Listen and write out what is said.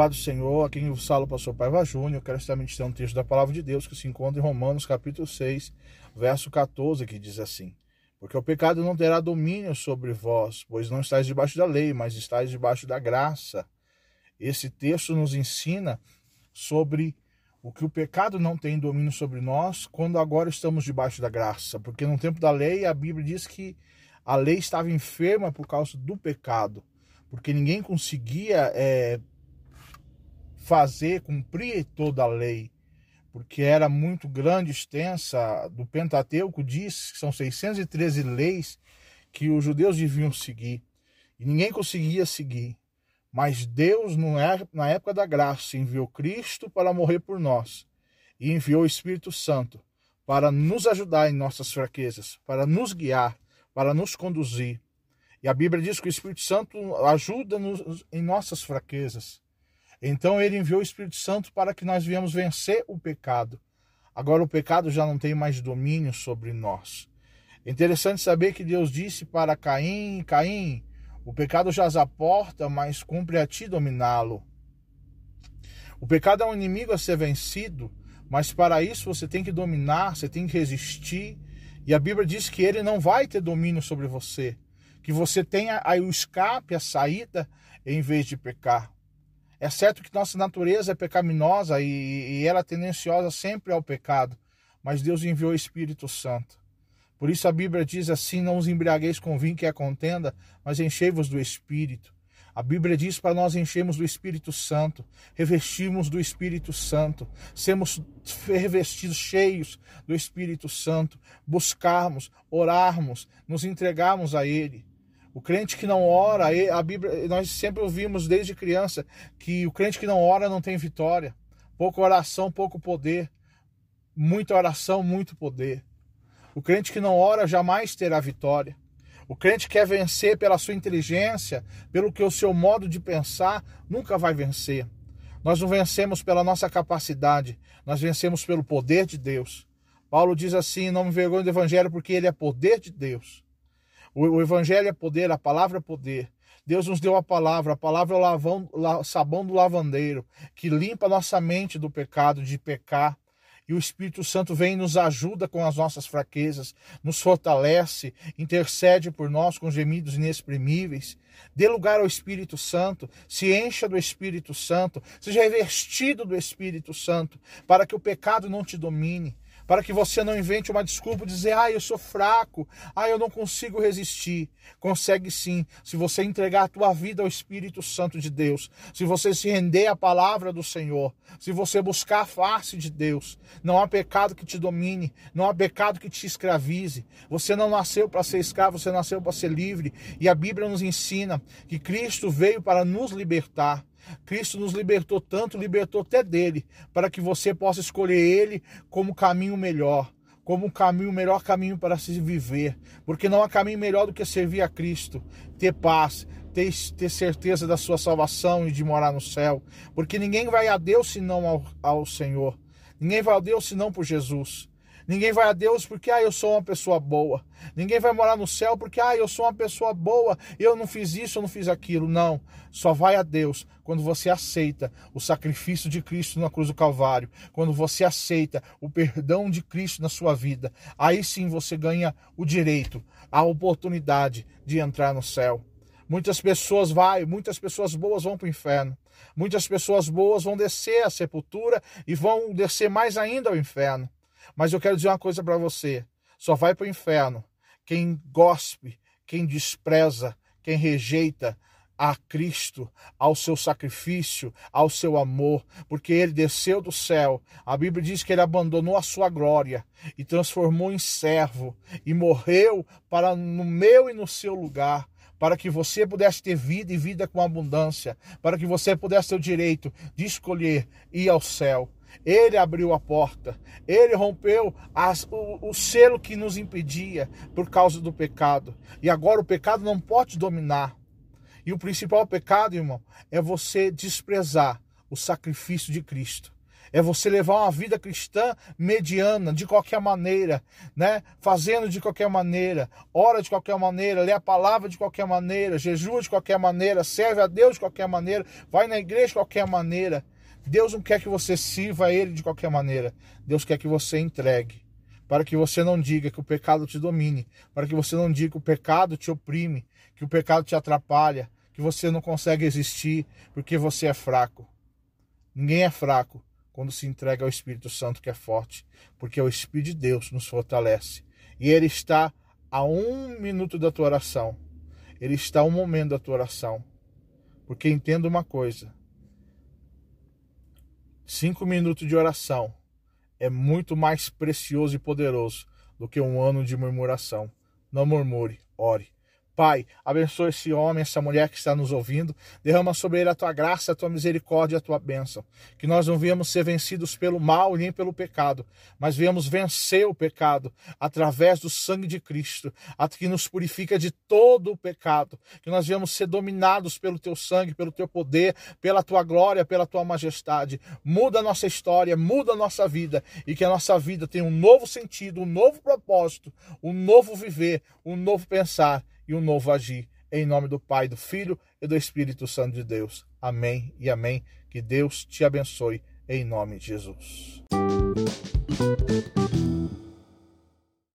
paz do Senhor, o fala o pastor Paiva Júnior, quero estar ministrando um texto da palavra de Deus que se encontra em Romanos capítulo 6, verso 14, que diz assim: Porque o pecado não terá domínio sobre vós, pois não estáis debaixo da lei, mas estáis debaixo da graça. Esse texto nos ensina sobre o que o pecado não tem domínio sobre nós quando agora estamos debaixo da graça, porque no tempo da lei a Bíblia diz que a lei estava enferma por causa do pecado, porque ninguém conseguia é, fazer, cumprir toda a lei, porque era muito grande, extensa. Do Pentateuco diz que são 613 leis que os judeus deviam seguir. E ninguém conseguia seguir. Mas Deus, é, na época da graça, enviou Cristo para morrer por nós. E enviou o Espírito Santo para nos ajudar em nossas fraquezas, para nos guiar, para nos conduzir. E a Bíblia diz que o Espírito Santo ajuda-nos em nossas fraquezas. Então ele enviou o Espírito Santo para que nós viemos vencer o pecado. Agora o pecado já não tem mais domínio sobre nós. É interessante saber que Deus disse para Caim: Caim, o pecado jaz à porta, mas cumpre a ti dominá-lo. O pecado é um inimigo a ser vencido, mas para isso você tem que dominar, você tem que resistir. E a Bíblia diz que ele não vai ter domínio sobre você, que você tenha aí o escape, a saída, em vez de pecar. É certo que nossa natureza é pecaminosa e, e ela é tendenciosa sempre ao pecado, mas Deus enviou o Espírito Santo. Por isso a Bíblia diz assim: Não os embriagueis com vinho que é contenda, mas enchei-vos do Espírito. A Bíblia diz para nós enchermos do Espírito Santo, revestirmos do Espírito Santo, sermos revestidos, cheios do Espírito Santo, buscarmos, orarmos, nos entregarmos a Ele. O crente que não ora, a Bíblia, nós sempre ouvimos desde criança que o crente que não ora não tem vitória. Pouca oração, pouco poder. Muita oração, muito poder. O crente que não ora jamais terá vitória. O crente que quer vencer pela sua inteligência, pelo que o seu modo de pensar, nunca vai vencer. Nós não vencemos pela nossa capacidade, nós vencemos pelo poder de Deus. Paulo diz assim: não me vergonho do evangelho, porque ele é poder de Deus. O, o evangelho é poder, a palavra é poder. Deus nos deu a palavra, a palavra é o lavão, sabão do lavandeiro, que limpa nossa mente do pecado, de pecar. E o Espírito Santo vem e nos ajuda com as nossas fraquezas, nos fortalece, intercede por nós com gemidos inexprimíveis. Dê lugar ao Espírito Santo, se encha do Espírito Santo, seja revestido do Espírito Santo, para que o pecado não te domine, para que você não invente uma desculpa de dizer, ah, eu sou fraco, ah, eu não consigo resistir. Consegue sim, se você entregar a tua vida ao Espírito Santo de Deus, se você se render à palavra do Senhor, se você buscar a face de Deus. Não há pecado que te domine, não há pecado que te escravize. Você não nasceu para ser escravo, você nasceu para ser livre. E a Bíblia nos ensina que Cristo veio para nos libertar. Cristo nos libertou tanto, libertou até dele, para que você possa escolher ele como caminho melhor, como um caminho, melhor caminho para se viver, porque não há caminho melhor do que servir a Cristo, ter paz, ter, ter certeza da sua salvação e de morar no céu, porque ninguém vai a Deus senão ao, ao Senhor, ninguém vai a Deus senão por Jesus. Ninguém vai a Deus porque ah, eu sou uma pessoa boa. Ninguém vai morar no céu porque ah, eu sou uma pessoa boa, eu não fiz isso, eu não fiz aquilo. Não. Só vai a Deus quando você aceita o sacrifício de Cristo na cruz do Calvário, quando você aceita o perdão de Cristo na sua vida. Aí sim você ganha o direito, a oportunidade de entrar no céu. Muitas pessoas vai, muitas pessoas boas vão para o inferno. Muitas pessoas boas vão descer à sepultura e vão descer mais ainda ao inferno. Mas eu quero dizer uma coisa para você: só vai para o inferno quem gospe, quem despreza, quem rejeita a Cristo, ao seu sacrifício, ao seu amor, porque ele desceu do céu. A Bíblia diz que ele abandonou a sua glória e transformou em servo e morreu para no meu e no seu lugar para que você pudesse ter vida e vida com abundância, para que você pudesse ter o direito de escolher ir ao céu. Ele abriu a porta, ele rompeu as, o, o selo que nos impedia por causa do pecado. E agora o pecado não pode dominar. E o principal pecado, irmão, é você desprezar o sacrifício de Cristo. É você levar uma vida cristã mediana, de qualquer maneira, né? Fazendo de qualquer maneira, ora de qualquer maneira, lê a palavra de qualquer maneira, jejua de qualquer maneira, serve a Deus de qualquer maneira, vai na igreja de qualquer maneira. Deus não quer que você sirva a Ele de qualquer maneira. Deus quer que você entregue. Para que você não diga que o pecado te domine. Para que você não diga que o pecado te oprime. Que o pecado te atrapalha. Que você não consegue existir porque você é fraco. Ninguém é fraco quando se entrega ao Espírito Santo que é forte, porque o Espírito de Deus nos fortalece. E ele está a um minuto da tua oração. Ele está a um momento da tua oração. Porque entenda uma coisa: cinco minutos de oração é muito mais precioso e poderoso do que um ano de murmuração. Não murmure, ore. Pai, abençoe esse homem, essa mulher que está nos ouvindo. Derrama sobre ele a tua graça, a tua misericórdia, a tua bênção. Que nós não viemos ser vencidos pelo mal nem pelo pecado, mas viemos vencer o pecado através do sangue de Cristo, que nos purifica de todo o pecado. Que nós viemos ser dominados pelo teu sangue, pelo teu poder, pela tua glória, pela tua majestade. Muda a nossa história, muda a nossa vida e que a nossa vida tenha um novo sentido, um novo propósito, um novo viver, um novo pensar e um novo agir. Em nome do Pai, do Filho e do Espírito Santo de Deus. Amém e amém. Que Deus te abençoe em nome de Jesus.